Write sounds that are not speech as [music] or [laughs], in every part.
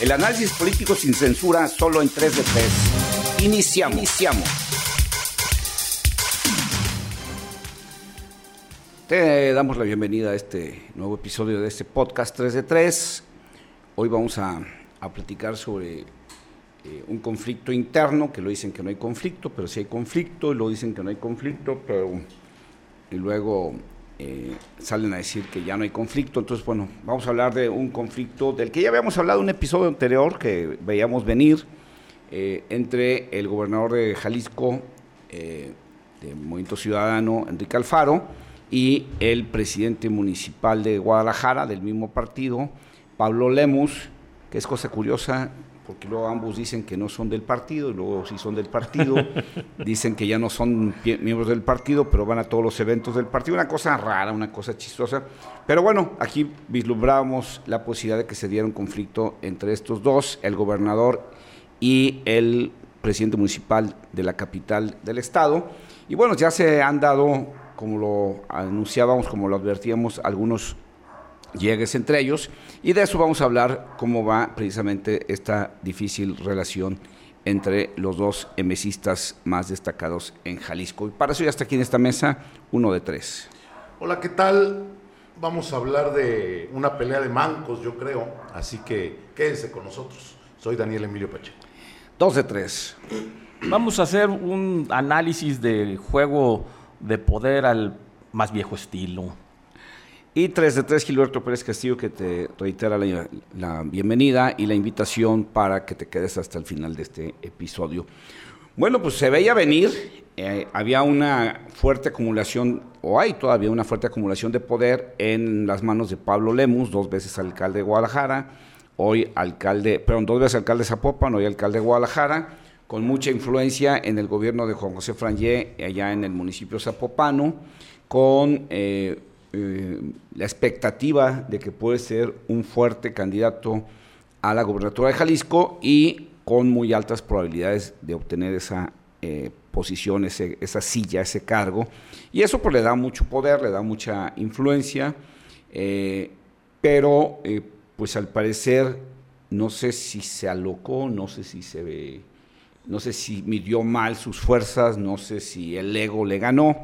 El análisis político sin censura solo en 3 de 3. Iniciamos. Iniciamos. Te damos la bienvenida a este nuevo episodio de este podcast 3 de 3. Hoy vamos a, a platicar sobre eh, un conflicto interno, que lo dicen que no hay conflicto, pero sí hay conflicto, y lo dicen que no hay conflicto, pero y luego eh, salen a decir que ya no hay conflicto. Entonces, bueno, vamos a hablar de un conflicto del que ya habíamos hablado en un episodio anterior que veíamos venir eh, entre el gobernador de Jalisco, eh, de Movimiento Ciudadano, Enrique Alfaro, y el presidente municipal de Guadalajara, del mismo partido, Pablo Lemus, que es cosa curiosa, porque luego ambos dicen que no son del partido, y luego sí son del partido, [laughs] dicen que ya no son miembros del partido, pero van a todos los eventos del partido, una cosa rara, una cosa chistosa. Pero bueno, aquí vislumbramos la posibilidad de que se diera un conflicto entre estos dos, el gobernador y el presidente municipal de la capital del estado. Y bueno, ya se han dado, como lo anunciábamos, como lo advertíamos, algunos llegues entre ellos y de eso vamos a hablar cómo va precisamente esta difícil relación entre los dos emesistas más destacados en Jalisco. Y para eso ya está aquí en esta mesa uno de tres. Hola, ¿qué tal? Vamos a hablar de una pelea de mancos, yo creo, así que quédense con nosotros. Soy Daniel Emilio Pacheco. Dos de tres. Vamos a hacer un análisis de juego de poder al más viejo estilo y 3 de 3, Gilberto Pérez Castillo, que te reitera la, bienvenida y la invitación para que te quedes hasta el final de este episodio. Bueno, pues se veía venir, eh, había una fuerte acumulación, o hay todavía una fuerte acumulación de poder en las manos de Pablo Lemus, dos veces alcalde de Guadalajara, hoy alcalde, perdón, dos veces alcalde de Zapopan, hoy alcalde de Guadalajara, con mucha influencia en el gobierno de Juan José Frangé, allá en el municipio zapopano, con eh, eh, la expectativa de que puede ser un fuerte candidato a la gobernatura de Jalisco y con muy altas probabilidades de obtener esa eh, posición, esa silla, ese cargo. Y eso pues le da mucho poder, le da mucha influencia, eh, pero pues al parecer no sé si se alocó, no sé si se ve, no sé si midió mal sus fuerzas, no sé si el ego le ganó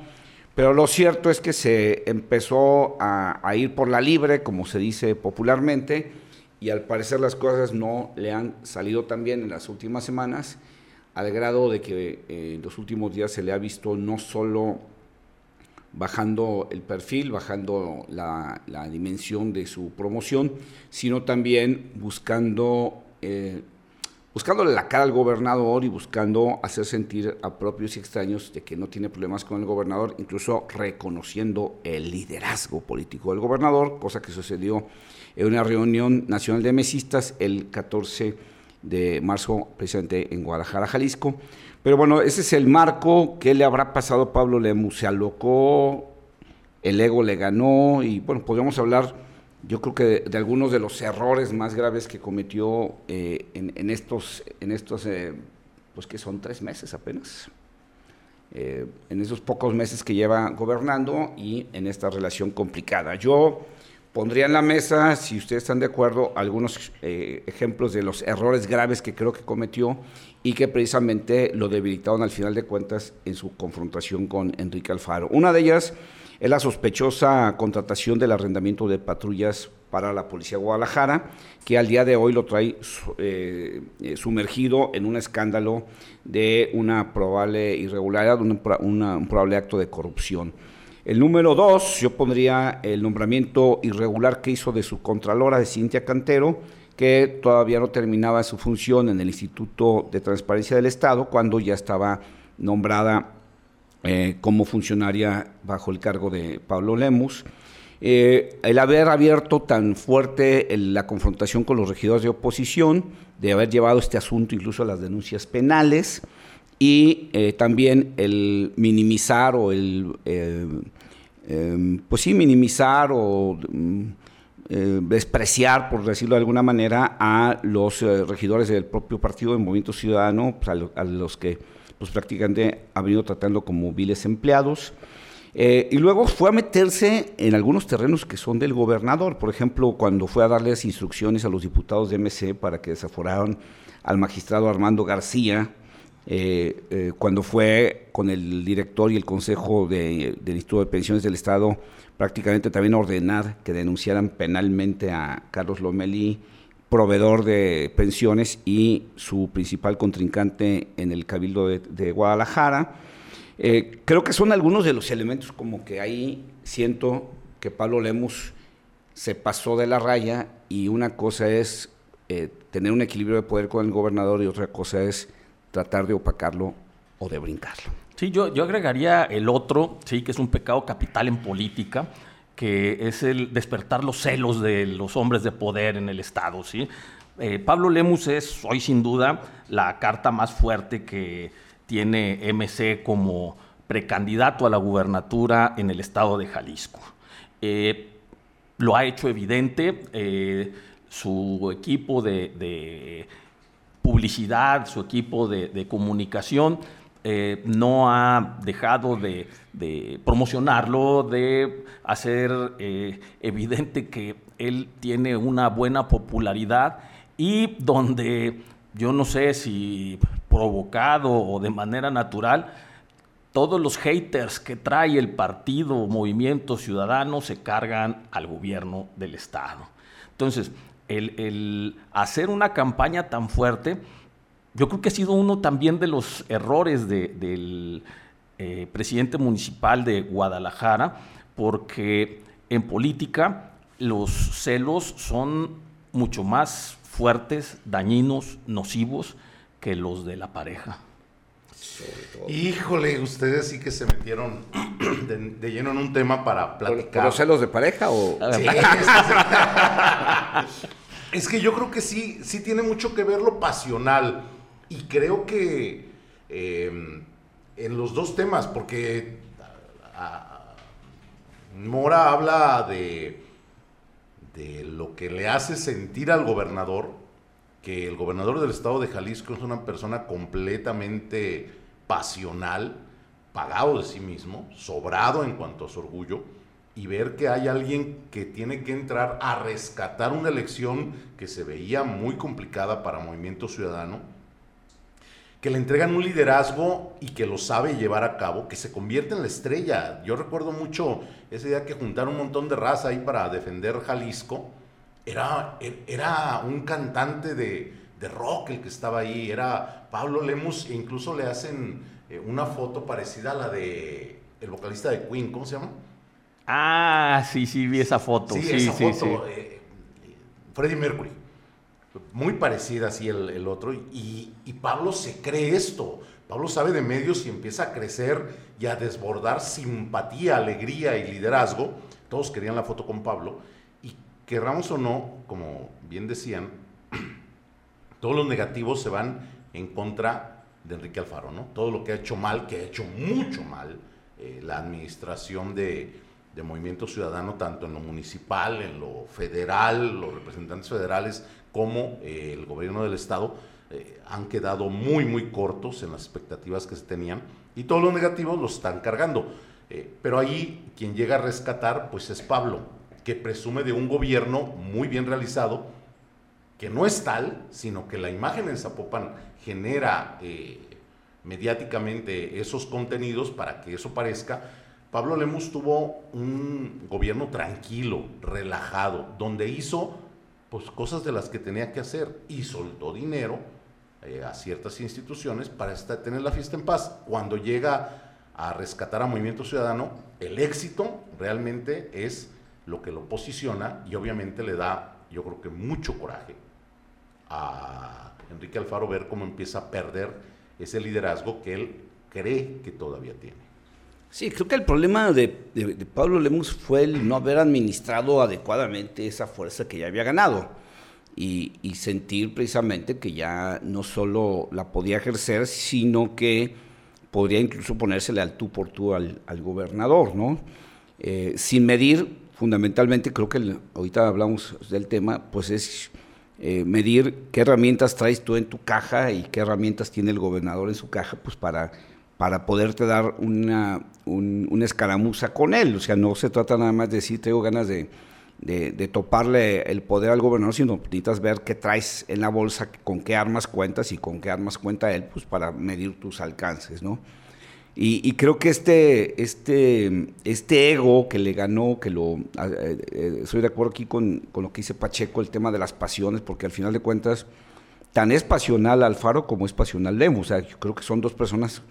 pero lo cierto es que se empezó a, ir por la libre, como se dice popularmente, y al parecer las cosas no le han salido tan bien en las últimas semanas, al grado de que eh, en los últimos días se le ha visto no solo bajando el perfil, bajando la, dimensión de su promoción, sino también buscando eh, buscándole la cara al gobernador y buscando hacer sentir a propios y extraños de que no tiene problemas con el gobernador, incluso reconociendo el liderazgo político del gobernador, cosa que sucedió en una reunión nacional de mesistas el 14 de marzo, precisamente en Guadalajara, Jalisco. Pero bueno, ese es el marco. ¿Qué le habrá pasado a Pablo Lemus? Se alocó, el ego le ganó y bueno, podríamos hablar yo creo que de, algunos de los errores más graves que cometió eh, en, estos, en estos eh, pues que son tres meses apenas, eh, en esos pocos meses que lleva gobernando y en esta relación complicada. Yo pondría en la mesa, si ustedes están de acuerdo, algunos ejemplos de los errores graves que creo que cometió y que precisamente lo debilitaron al final de cuentas en su confrontación con Enrique Alfaro. Una de ellas es la sospechosa contratación del arrendamiento de patrullas para la Policía de Guadalajara, que al día de hoy lo trae eh, eh, sumergido en un escándalo de una probable irregularidad, un probable acto de corrupción. El número dos, yo pondría el nombramiento irregular que hizo de su contralora de Cintia Cantero, que todavía no terminaba su función en el Instituto de Transparencia del Estado, cuando ya estaba nombrada eh, como funcionaria bajo el cargo de Pablo Lemus. Eh, el haber abierto tan fuerte la confrontación con los regidores de oposición, de haber llevado este asunto incluso a las denuncias penales y eh, también el minimizar o el, em, pues sí, minimizar o mm, despreciar, por decirlo de alguna manera, a los regidores del propio partido de Movimiento Ciudadano, pues, a los que pues prácticamente ha venido tratando como viles empleados. Eh, y luego fue a meterse en algunos terrenos que son del gobernador. Por ejemplo, cuando fue a darles instrucciones a los diputados de MC para que desaforaran al magistrado Armando García, eh, eh, cuando fue con el director y el consejo del Instituto de Pensiones del Estado prácticamente también ordenar que denunciaran penalmente a Carlos Lomelí, proveedor de pensiones y su principal contrincante en el Cabildo de, Guadalajara. Eh, creo que son algunos de los elementos como que ahí siento que Pablo Lemus se pasó de la raya y una cosa es tener un equilibrio de poder con el gobernador y otra cosa es tratar de opacarlo o de brincarlo. Sí, yo, yo agregaría el otro, sí, que es un pecado capital en política, que es el despertar los celos de los hombres de poder en el Estado, ¿sí? Eh, Pablo Lemus es hoy sin duda la carta más fuerte que tiene MC como precandidato a la gubernatura en el estado de Jalisco. Eh, lo ha hecho evidente, eh, su equipo de publicidad, su equipo de, comunicación, eh, no ha dejado de, promocionarlo, de hacer eh, evidente que él tiene una buena popularidad y donde yo no sé si provocado o de manera natural, todos los haters que trae el partido Movimiento Ciudadano se cargan al gobierno del Estado. Entonces, el, hacer una campaña tan fuerte, yo creo que ha sido uno también de los errores del eh, presidente municipal de Guadalajara, porque en política los celos son mucho más fuertes, dañinos, nocivos que los de la pareja. Híjole, ustedes sí que se metieron [clears throat] de, lleno en un tema para platicar. ¿Los celos de pareja o...? [laughs] es que yo creo que sí, sí tiene mucho que ver lo pasional. Y creo que em, en los dos temas, porque Mora habla de, de lo que le hace sentir al gobernador, que el gobernador del estado de Jalisco es una persona completamente pasional, pagado de sí mismo, sobrado en cuanto a su orgullo, y ver que hay alguien que tiene que entrar a rescatar una elección que se veía muy complicada para Movimiento Ciudadano, que le entregan un liderazgo y que lo sabe llevar a cabo, que se convierte en la estrella. Yo recuerdo mucho ese día que juntaron un montón de raza ahí para defender Jalisco. Era, era un cantante de, de rock el que estaba ahí, era Pablo Lemus, e incluso le hacen eh, una foto parecida a la de el vocalista de Queen, ¿cómo se llama? Ah, sí, sí, vi esa foto. Sí, sí, esa sí, foto, eh, Freddie Mercury. Muy parecida así el, otro. Y, y, Pablo se cree esto. Pablo sabe de medios y empieza a crecer y a desbordar simpatía, alegría y liderazgo. Todos querían la foto con Pablo. Querramos o no, como bien decían, [clears throat] todos los negativos se van en contra de Enrique Alfaro, ¿no? Todo lo que ha hecho mal, que ha hecho mucho mal, eh, la administración de, Movimiento Ciudadano, tanto en lo municipal, en lo federal, los representantes federales, como eh, el gobierno del Estado, eh, han quedado muy, muy cortos en las expectativas que se tenían y todos los negativos los están cargando. pero ahí quien llega a rescatar, pues es Pablo, que presume de un gobierno muy bien realizado, que no es tal, sino que la imagen en Zapopan genera eh, mediáticamente esos contenidos para que eso parezca. Pablo Lemus tuvo un gobierno tranquilo, relajado, donde hizo pues, cosas de las que tenía que hacer y soltó dinero eh, a ciertas instituciones para tener la fiesta en paz. Cuando llega a rescatar a Movimiento Ciudadano, el éxito realmente es lo que lo posiciona y obviamente le da, yo creo que mucho coraje a Enrique Alfaro ver cómo empieza a perder ese liderazgo que él cree que todavía tiene. Sí, creo que el problema de, Pablo Lemus fue el no haber administrado adecuadamente esa fuerza que ya había ganado y, sentir precisamente que ya no solo la podía ejercer, sino que podría incluso ponérsele al tú por tú al, gobernador, ¿no? Eh, sin medir, fundamentalmente, creo que ahorita hablamos del tema, pues es eh, medir qué herramientas traes tú en tu caja y qué herramientas tiene el gobernador en su caja, pues para para poderte dar una, una escaramuza con él. O sea, no se trata nada más de decir, tengo ganas de, de, toparle el poder al gobernador, sino necesitas ver qué traes en la bolsa, con qué armas cuentas y con qué armas cuenta él, pues para medir tus alcances, ¿no? Y, creo que este, este, este ego que le ganó, que lo... Eh, eh, estoy de acuerdo aquí con, con, lo que dice Pacheco, el tema de las pasiones, porque al final de cuentas, tan es pasional Alfaro como es pasional Lemos. O sea, yo creo que son dos personas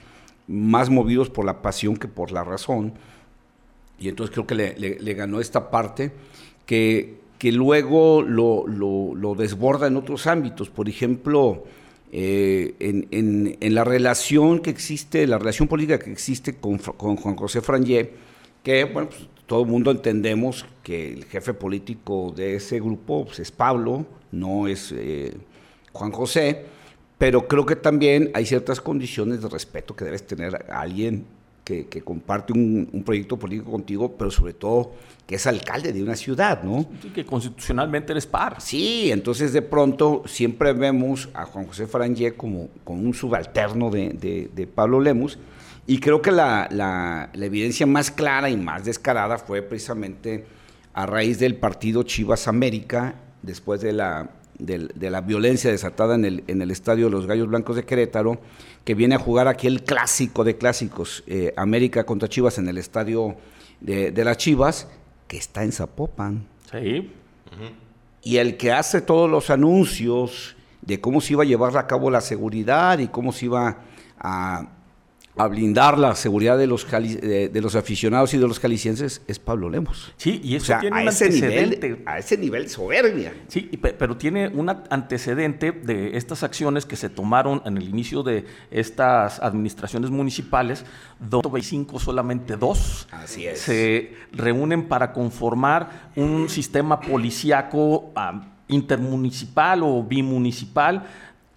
más movidos por la pasión que por la razón. Y entonces creo que le, le ganó esta parte que, que luego lo, lo, desborda en otros ámbitos. Por ejemplo, eh, en, en, la relación que existe, la relación política que existe con, Juan José Frangé, que bueno, pues, todo el mundo entendemos que el jefe político de ese grupo pues, es Pablo, no es eh, Juan José, pero creo que también hay ciertas condiciones de respeto que debes tener a alguien que, comparte un, proyecto político contigo, pero sobre todo que es alcalde de una ciudad, ¿no? Y que constitucionalmente eres par. Sí, entonces de pronto siempre vemos a Juan José Farangé como, como un subalterno de, Pablo Lemus, y creo que la, la, evidencia más clara y más descarada fue precisamente a raíz del partido Chivas América, después de la, de, la violencia desatada en el, en el estadio de los Gallos Blancos de Querétaro, que viene a jugar aquí el clásico de clásicos, eh, América contra Chivas en el estadio de, las Chivas, que está en Zapopan. Sí. Y el que hace todos los anuncios de cómo se iba a llevar a cabo la seguridad y cómo se iba a a blindar la seguridad de los, de, los aficionados y de los calicienses es Pablo Lemos. Sí, y eso tiene un ese antecedente. Nivel, a ese nivel soberbia. Sí, pero tiene un antecedente de estas acciones que se tomaron en el inicio de estas administraciones municipales, donde 25 solamente dos Así es. se reúnen para conformar un sistema policíaco intermunicipal o bimunicipal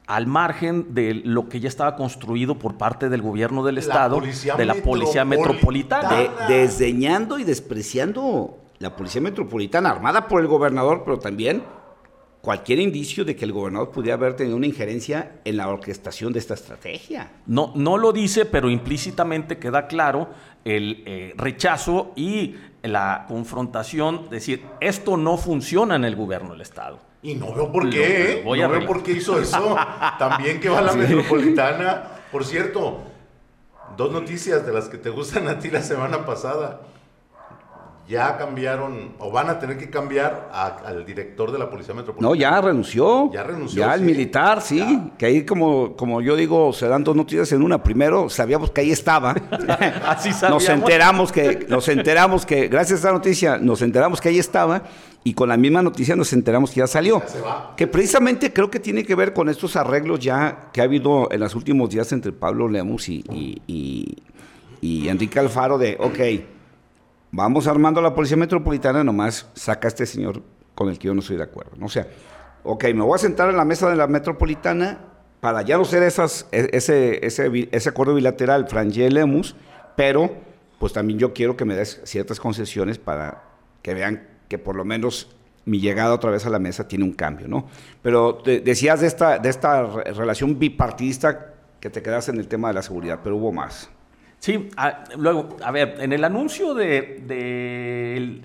al margen de lo que ya estaba construido por parte del gobierno del Estado, de la Policía Metropolitana. desdeñando y despreciando la Policía Metropolitana, armada por el gobernador, pero también cualquier indicio de que el gobernador pudiera haber tenido una injerencia en la orquestación de esta estrategia. No, no lo dice, pero implícitamente queda claro el eh, rechazo y la confrontación, decir, esto no funciona en el gobierno del Estado. Y no veo por qué, no veo por qué hizo eso. [laughs] También que va a la metropolitana. Por cierto, dos noticias de las que te gustan a ti la semana pasada ya cambiaron o van a tener que cambiar al director de la Policía Metropolitana. No, ya renunció. Ya renunció. Ya el militar, sí. Que ahí, como, como yo digo, se dan dos noticias en una. Primero, sabíamos que ahí estaba. [laughs] Así Nos enteramos que, nos enteramos que, gracias a esa noticia, nos enteramos que ahí estaba. Y con la misma noticia nos enteramos que ya salió. Que precisamente creo que tiene que ver con estos arreglos ya que ha habido en los últimos días entre Pablo Lemus y, y, y Enrique Alfaro de, ok vamos armando la policía metropolitana, nomás saca a este señor con el que yo no estoy de acuerdo. ¿no? O sea, ok, me voy a sentar en la mesa de la metropolitana para ya no ser esas, e, ese, ese, ese acuerdo bilateral, Frangé Lemus, pero pues también yo quiero que me des ciertas concesiones para que vean que por lo menos mi llegada otra vez a la mesa tiene un cambio, ¿no? Pero decías de esta, de esta relación bipartidista que te quedas en el tema de la seguridad, pero hubo más. Sí, luego, a ver, en el anuncio de,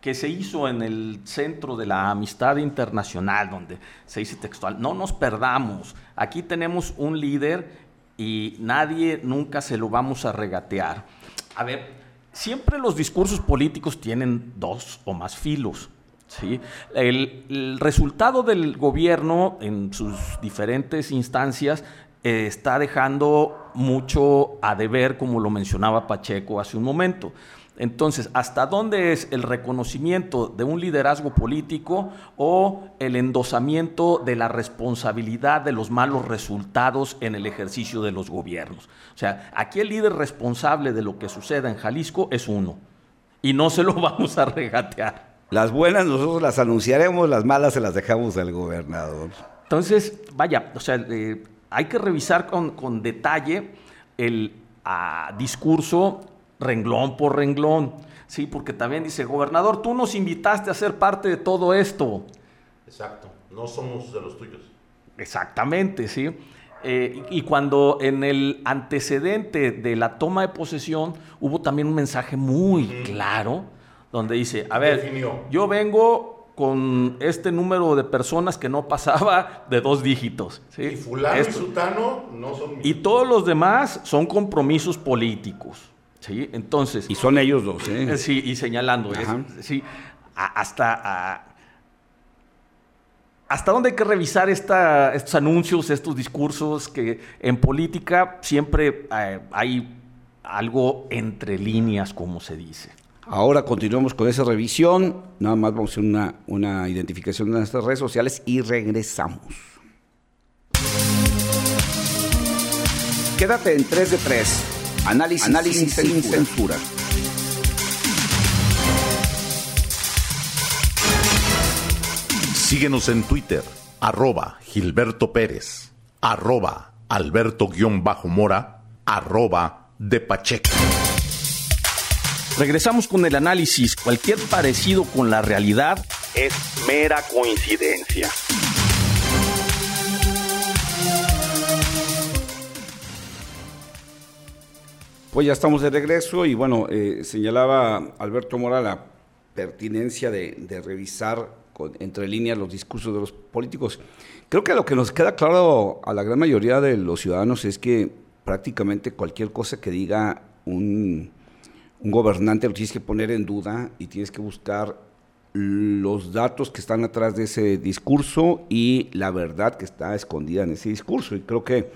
que se hizo en el Centro de la Amistad Internacional, donde se dice textual, no nos perdamos, aquí tenemos un líder y nadie nunca se lo vamos a regatear. A ver, siempre los discursos políticos tienen dos o más filos. ¿sí? el resultado del gobierno en sus diferentes instancias eh, está dejando mucho a deber, como lo mencionaba Pacheco hace un momento. Entonces, ¿hasta dónde es el reconocimiento de un liderazgo político o el endosamiento de la responsabilidad de los malos resultados en el ejercicio de los gobiernos? O sea, aquí el líder responsable de lo que suceda en Jalisco es uno y no se lo [laughs] vamos a regatear. Las buenas nosotros las anunciaremos, las malas se las dejamos al gobernador. Entonces, vaya, o sea, eh, hay que revisar con, detalle el ah, discurso renglón por renglón, ¿sí? Porque también dice, gobernador, tú nos invitaste a ser parte de todo esto. Exacto, no somos de los tuyos. Exactamente, ¿sí? Eh, y cuando en el antecedente de la toma de posesión hubo también un mensaje muy claro, donde dice, a ver, Definió. yo vengo con este número de personas que no pasaba de dos dígitos. ¿sí? Y fulano Esto- y sutano no son y todos los demás son compromisos políticos. ¿Sí? Entonces, Y son ellos dos, ¿eh? eh, [laughs] sí, y señalando, es- Ajá. sí, a- hasta, a- hasta dónde hay que revisar esta, estos anuncios, estos discursos que en política siempre eh, hay algo entre líneas, como se dice. Ahora continuamos con esa revisión. Nada más vamos a hacer una, una identificación de nuestras redes sociales y regresamos. Quédate en 3 de 3. Análisis, Análisis sin, censura. Síguenos en Twitter, arroba Gilberto Pérez, arroba Alberto-Mora, arroba de Pacheco. Regresamos con el análisis. Cualquier parecido con la realidad es mera coincidencia. Pues ya estamos de regreso y bueno, eh, señalaba Alberto Mora la pertinencia de, de revisar con- entre líneas los discursos de los políticos. Creo que lo que nos queda claro a la gran mayoría de los ciudadanos es que prácticamente cualquier cosa que diga un, un gobernante lo tienes que poner en duda y tienes que buscar los datos que están atrás de ese discurso y la verdad que está escondida en ese discurso. Y creo que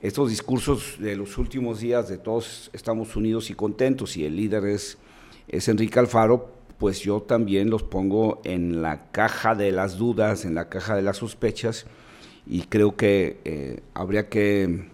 estos discursos de los últimos días de todos estamos unidos y contentos y el líder es, es Enrique Alfaro, pues yo también los pongo en la caja de las dudas, en la caja de las sospechas y creo que eh, habría que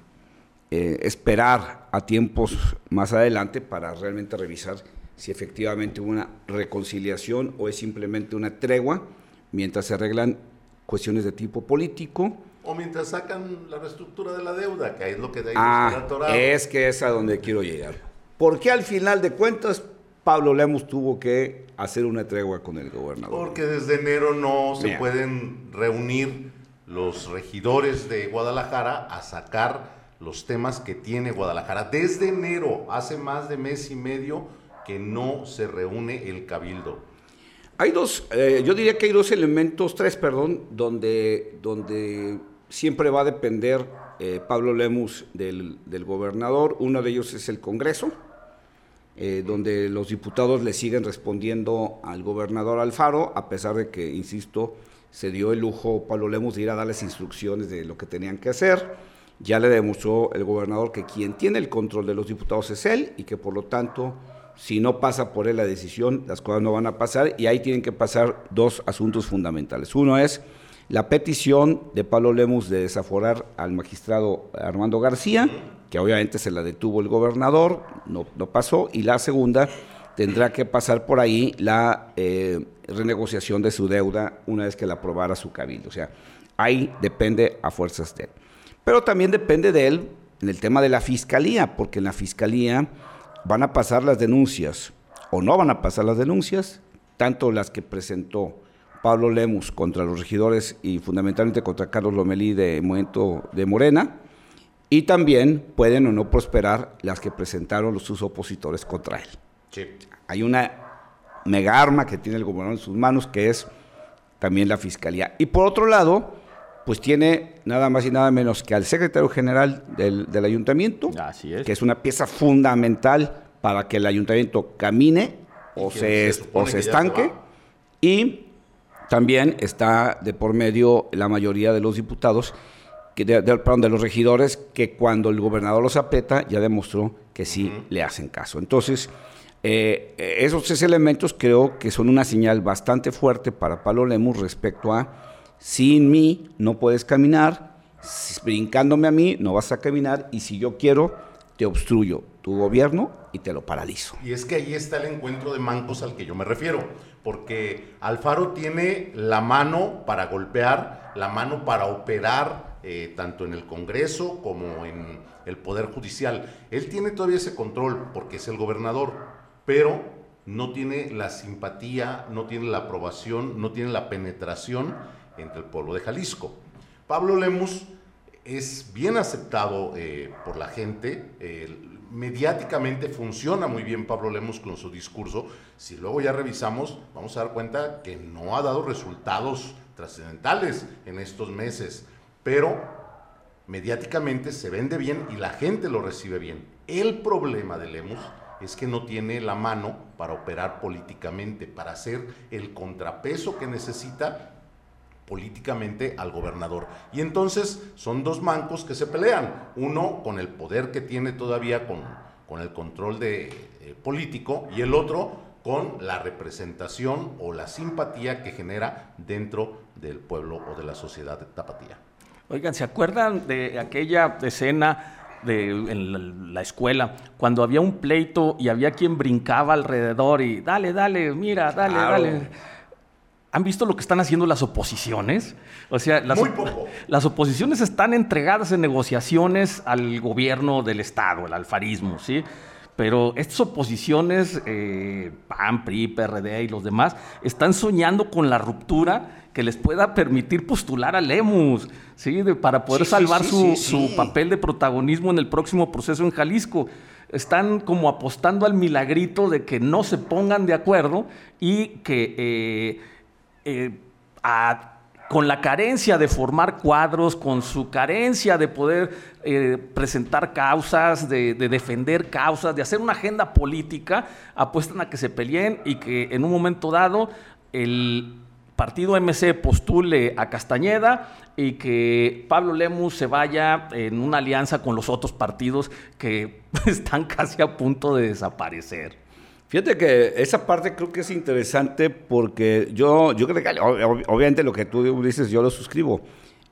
eh, esperar a tiempos más adelante para realmente revisar si efectivamente una reconciliación o es simplemente una tregua mientras se arreglan cuestiones de tipo político. O mientras sacan la reestructura de la deuda, que ahí es lo que de ahí Ah, es que es a donde quiero llegar. Porque al final de cuentas Pablo Lemos tuvo que hacer una tregua con el gobernador? Porque desde enero no se Mira. pueden reunir los regidores de Guadalajara a sacar los temas que tiene Guadalajara. Desde enero, hace más de mes y medio que no se reúne el cabildo. Hay dos, eh, yo diría que hay dos elementos, tres, perdón, donde, donde siempre va a depender eh, Pablo Lemus del, gobernador. Uno de ellos es el Congreso, eh, donde los diputados le siguen respondiendo al gobernador Alfaro, a pesar de que, insisto, se dio el lujo Pablo Lemus de ir a darles instrucciones de lo que tenían que hacer. Ya le demostró el gobernador que quien tiene el control de los diputados es él y que por lo tanto, si no pasa por él la decisión, las cosas no van a pasar y ahí tienen que pasar dos asuntos fundamentales. Uno es la petición de Pablo Lemus de desaforar al magistrado Armando García, que obviamente se la detuvo el gobernador, no, no pasó, y la segunda tendrá que pasar por ahí la eh, renegociación de su deuda una vez que la aprobara su cabildo. O sea, ahí depende a fuerzas de él. Pero también depende de él en el tema de la fiscalía, porque en la fiscalía van a pasar las denuncias o no van a pasar las denuncias, tanto las que presentó Pablo Lemus contra los regidores y fundamentalmente contra Carlos Lomelí de Movimiento de Morena, y también pueden o no prosperar las que presentaron los sus opositores contra él. Hay una mega arma que tiene el gobernador en sus manos que es también la fiscalía. Y por otro lado, pues tiene nada más y nada menos que al secretario general del, del ayuntamiento, Así es. que es una pieza fundamental para que el ayuntamiento camine o se, o se estanque. Y también está de por medio la mayoría de los diputados, que de, de- perdón, de los regidores, que cuando el gobernador los aprieta ya demostró que sí le hacen caso. Entonces, eh, esos tres elementos creo que son una señal bastante fuerte para Pablo Lemus respecto a sin mí no puedes caminar, brincándome a mí no vas a caminar y si yo quiero te obstruyo tu gobierno y te lo paralizo. Y es que ahí está el encuentro de mancos al que yo me refiero, porque Alfaro tiene la mano para golpear, la mano para operar, eh, tanto en el Congreso como en el Poder Judicial. Él tiene todavía ese control porque es el gobernador, pero no tiene la simpatía, no tiene la aprobación, no tiene la penetración entre el pueblo de Jalisco. Pablo Lemus es bien aceptado eh, por la gente, mediáticamente funciona muy bien Pablo Lemos con su discurso. Si luego ya revisamos, vamos a dar cuenta que no ha dado resultados trascendentales en estos meses, pero mediáticamente se vende bien y la gente lo recibe bien. El problema de Lemus es que no tiene la mano para operar políticamente, para hacer el contrapeso que necesita políticamente al gobernador. Y entonces son dos mancos que se pelean, uno con el poder que tiene todavía con, con el control de, eh, político y el otro con la representación o la simpatía que genera dentro del pueblo o de la sociedad de Tapatía. Oigan, ¿se acuerdan de aquella escena de, en la, escuela, cuando había un pleito y había quien brincaba alrededor y dale, dale, mira, dale, dale? ¿Han visto lo que están haciendo las oposiciones? O sea, las, las oposiciones están entregadas en negociaciones al gobierno del Estado, el alfarismo, ¿sí? Pero estas oposiciones, eh, PAN, PRI, PRD y los demás, están soñando con la ruptura que les pueda permitir postular a Lemus, ¿sí? para poder salvar su, su, papel de protagonismo en el próximo proceso en Jalisco. Están como apostando al milagrito de que no se pongan de acuerdo y que eh, eh, con la carencia de formar cuadros, con su carencia de poder eh, presentar causas, de, de, defender causas, de hacer una agenda política, apuestan a que se peleen y que en un momento dado el partido MC postule a Castañeda y que Pablo Lemus se vaya en una alianza con los otros partidos que [laughs] están casi a punto de desaparecer. Fíjate que esa parte creo que es interesante porque yo, yo creo que obviamente lo que tú dices yo lo suscribo.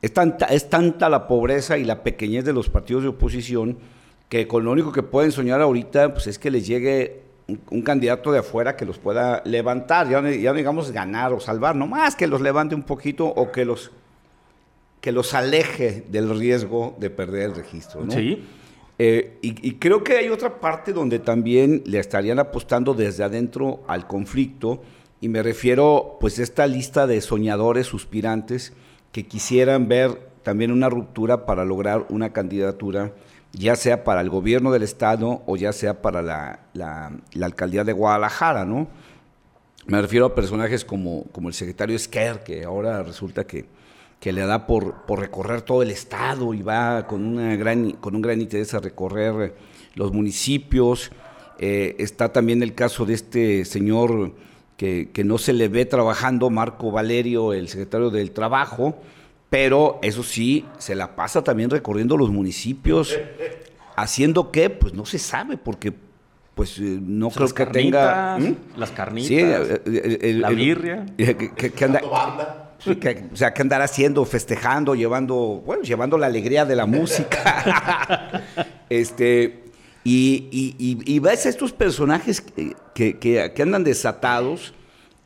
Es tanta, es tanta la pobreza y la pequeñez de los partidos de oposición que con lo único que pueden soñar ahorita pues es que les llegue un, candidato de afuera que los pueda levantar, ya, ya digamos ganar o salvar, nomás que los levante un poquito o que los, que los aleje del riesgo de perder el registro. Sí. Eh, y, creo que hay otra parte donde también le estarían apostando desde adentro al conflicto, y me refiero pues a esta lista de soñadores, suspirantes, que quisieran ver también una ruptura para lograr una candidatura ya sea para el gobierno del estado o ya sea para la, la, alcaldía de Guadalajara, ¿no? Me refiero a personajes como, como el secretario Esquer, que ahora resulta que, que le da por, por, recorrer todo el estado y va con, una gran, con un gran interés a recorrer los municipios. Eh, está también el caso de este señor que, que no se le ve trabajando, Marco Valerio, el secretario del Trabajo, pero eso sí, se la pasa también recorriendo los municipios. ¿Haciendo qué? Pues no se sabe, porque pues eh, no creo que tenga... ¿Mm? Las carnitas, sí, la birria. [laughs] Que, anda, o sea, ¿qué andará haciendo? Festejando, llevando, bueno, llevando la alegría de la música. [laughs] este, y, y, ves a estos personajes que, que andan desatados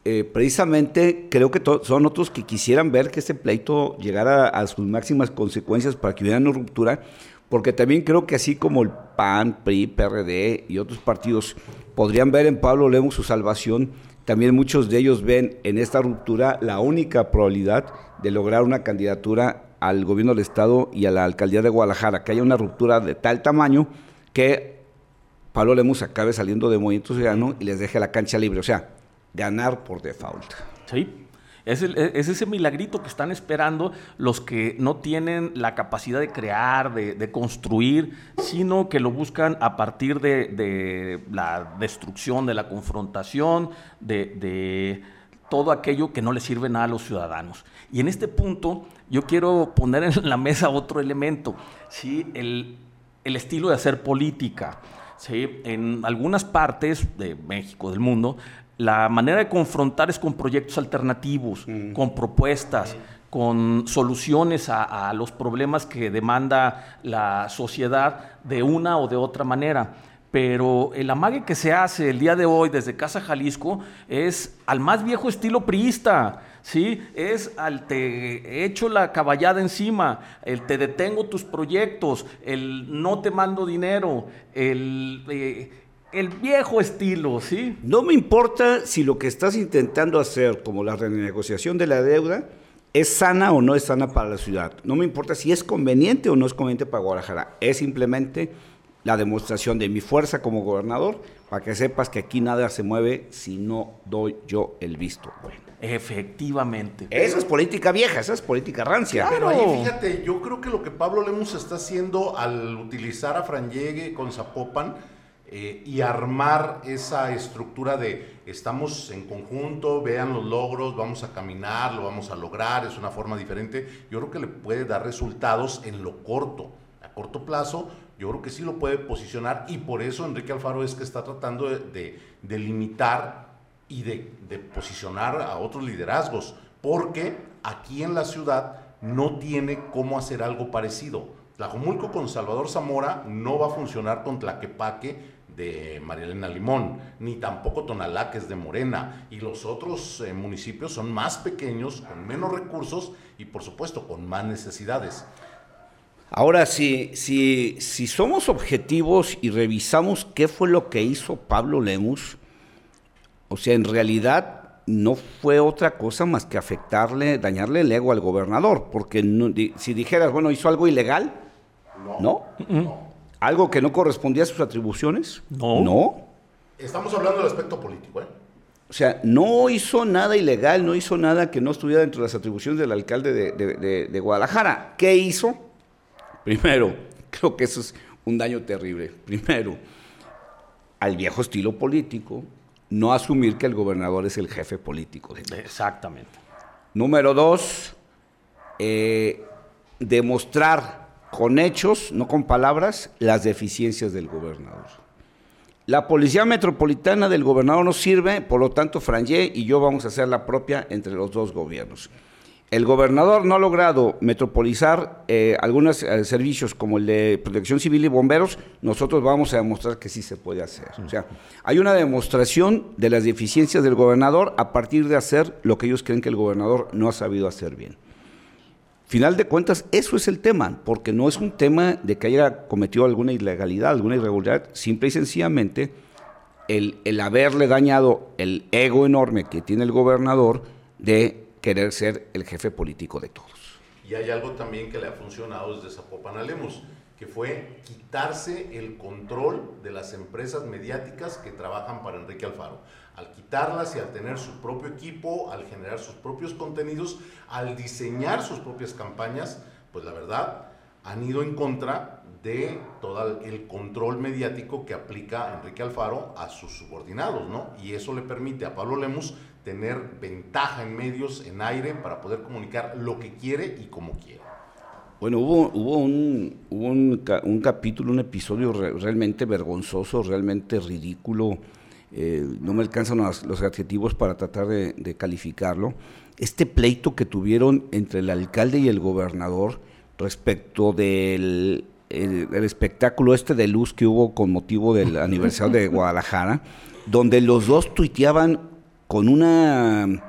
eh, precisamente creo que son otros que quisieran ver que este pleito llegara a, sus máximas consecuencias para que hubiera una ruptura, porque también creo que así como el PAN, PRI, PRD y otros partidos podrían ver en Pablo Lemus su salvación, también muchos de ellos ven en esta ruptura la única probabilidad de lograr una candidatura al gobierno del Estado y a la alcaldía de Guadalajara, que haya una ruptura de tal tamaño que Pablo Lemus acabe saliendo de Movimiento Ciudadano y les deje la cancha libre. O sea, ganar por default. Sí. Es, ese milagrito que están esperando los que no tienen la capacidad de crear, de, construir, sino que lo buscan a partir de, la destrucción, de la confrontación, de, todo aquello que no le sirve nada a los ciudadanos. Y en este punto yo quiero poner en la mesa otro elemento, ¿sí? el, el estilo de hacer política. ¿sí? En algunas partes de México, del mundo, la manera de confrontar es con proyectos alternativos, mm. con propuestas, con soluciones a, los problemas que demanda la sociedad de una o de otra manera. Pero el amague que se hace el día de hoy desde Casa Jalisco es al más viejo estilo priista. ¿sí? Es al te echo la caballada encima, el te detengo tus proyectos, el no te mando dinero, el eh, el viejo estilo, ¿sí? No me importa si lo que estás intentando hacer, como la renegociación de la deuda, ¿Es sana o no es sana para la ciudad? No me importa si es conveniente o no es conveniente para Guadalajara. Es simplemente la demostración de mi fuerza como gobernador para que sepas que aquí nada se mueve si no doy yo el visto bueno. Efectivamente. Esa es política vieja, esa es política rancia. Pero ahí fíjate, yo creo que lo que Pablo Lemus está haciendo al utilizar a Fran Llegue con Zapopan eh, y armar esa estructura de estamos en conjunto, vean los logros, vamos a caminar, lo vamos a lograr, es una forma diferente, yo creo que le puede dar resultados en lo corto. A corto plazo, yo creo que sí lo puede posicionar y por eso Enrique Alfaro es que está tratando de, de, limitar y de, posicionar a otros liderazgos, porque aquí en la ciudad no tiene cómo hacer algo parecido. Tlajomulco con Salvador Zamora no va a funcionar con Tlaquepaque de Marielena Limón, ni tampoco Tonalá, que es de Morena, y los otros eh, municipios son más pequeños, con menos recursos y por supuesto con más necesidades. Ahora, si, si, si somos objetivos y revisamos qué fue lo que hizo Pablo Lemus, o sea, en realidad no fue otra cosa más que afectarle, dañarle el ego al gobernador, porque si dijeras, bueno, hizo algo ilegal, no. ¿no? ¿Algo que no correspondía a sus atribuciones? No. No. Estamos hablando del aspecto político, ¿eh? O sea, no hizo nada ilegal, no hizo nada que no estuviera dentro de las atribuciones del alcalde de, Guadalajara. ¿Qué hizo? Primero, [laughs] creo que eso es un daño terrible. Primero, al viejo estilo político, no asumir que el gobernador es el jefe político. Exactamente. Número dos, eh, demostrar con hechos, no con palabras, las deficiencias del gobernador. La policía metropolitana del gobernador no sirve, por lo tanto, Frangé y yo vamos a hacer la propia entre los dos gobiernos. El gobernador no ha logrado metropolizar eh, algunos eh, servicios como el de protección civil y bomberos, nosotros vamos a demostrar que sí se puede hacer. O sea, hay una demostración de las deficiencias del gobernador a partir de hacer lo que ellos creen que el gobernador no ha sabido hacer bien. Final de cuentas, eso es el tema, porque no es un tema de que haya cometido alguna ilegalidad, alguna irregularidad, simple y sencillamente el, el haberle dañado el ego enorme que tiene el gobernador de querer ser el jefe político de todos. Y hay algo también que le ha funcionado desde Zapopan a que fue quitarse el control de las empresas mediáticas que trabajan para Enrique Alfaro. Al quitarlas y al tener su propio equipo, al generar sus propios contenidos, al diseñar sus propias campañas, pues la verdad han ido en contra de todo el control mediático que aplica Enrique Alfaro a sus subordinados, ¿no? Y eso le permite a Pablo Lemus tener ventaja en medios, en aire, para poder comunicar lo que quiere y como quiere. Bueno, hubo, hubo, un, un, capítulo, un episodio realmente vergonzoso, realmente ridículo. Eh, no me alcanzan los, adjetivos para tratar de, calificarlo. Este pleito que tuvieron entre el alcalde y el gobernador respecto del espectáculo este de luz que hubo con motivo del [laughs] aniversario de Guadalajara, donde los dos tuiteaban con una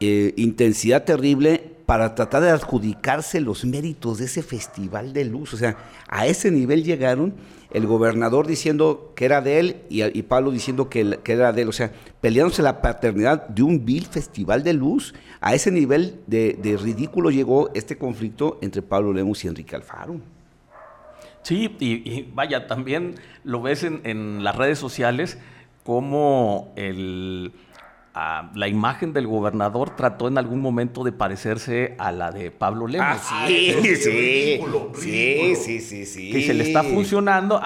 eh, intensidad terrible para tratar de adjudicarse los méritos de ese festival de luz. O sea, a ese nivel llegaron, el gobernador diciendo que era de él y, Pablo diciendo que, era de él. O sea, peleándose la paternidad de un vil festival de luz. A ese nivel de, ridículo llegó este conflicto entre Pablo Lemus y Enrique Alfaro. Sí, y, vaya, también lo ves en, en las redes sociales como el la imagen del gobernador trató en algún momento de parecerse a la de Pablo Lemos. Ah, sí, sí, sí, sí, sí, sí, Que se le está funcionando.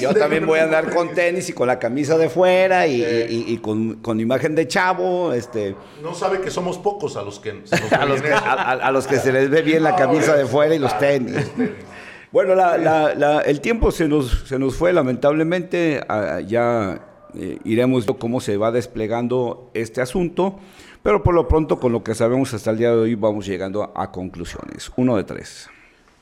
yo también voy a andar con tenis y con la camisa de fuera y, con, imagen de chavo. Este. No sabe que somos pocos a los que, [laughs] a, los que se les ve bien la camisa de fuera y los tenis. Bueno, el tiempo se nos, se nos fue lamentablemente. Ah, ya eh, iremos viendo cómo se va desplegando este asunto, pero por lo pronto con lo que sabemos hasta el día de hoy vamos llegando a, conclusiones. Uno de tres.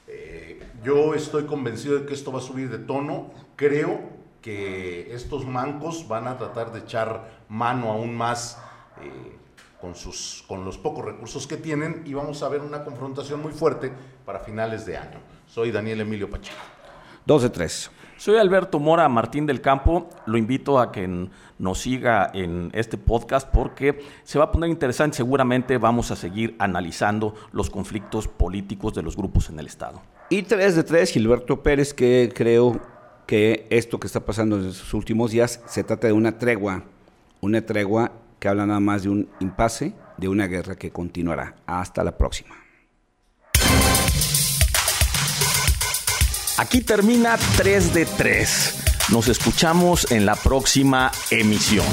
Eh, yo estoy convencido de que esto va a subir de tono. Creo que estos mancos van a tratar de echar mano aún más eh, con, sus, con los pocos recursos que tienen y vamos a ver una confrontación muy fuerte para finales de año. Soy Daniel Emilio Pacheco. 2 de 3. Soy Alberto Mora Martín del Campo. Lo invito a que nos siga en este podcast porque se va a poner interesante. Seguramente vamos a seguir analizando los conflictos políticos de los grupos en el Estado. Y 3 de 3, Gilberto Pérez, que creo que esto que está pasando en estos últimos días se trata de una tregua, una tregua que habla nada más de un impasse, de una guerra que continuará. Hasta la próxima. Aquí termina 3 de 3. Nos escuchamos en la próxima emisión.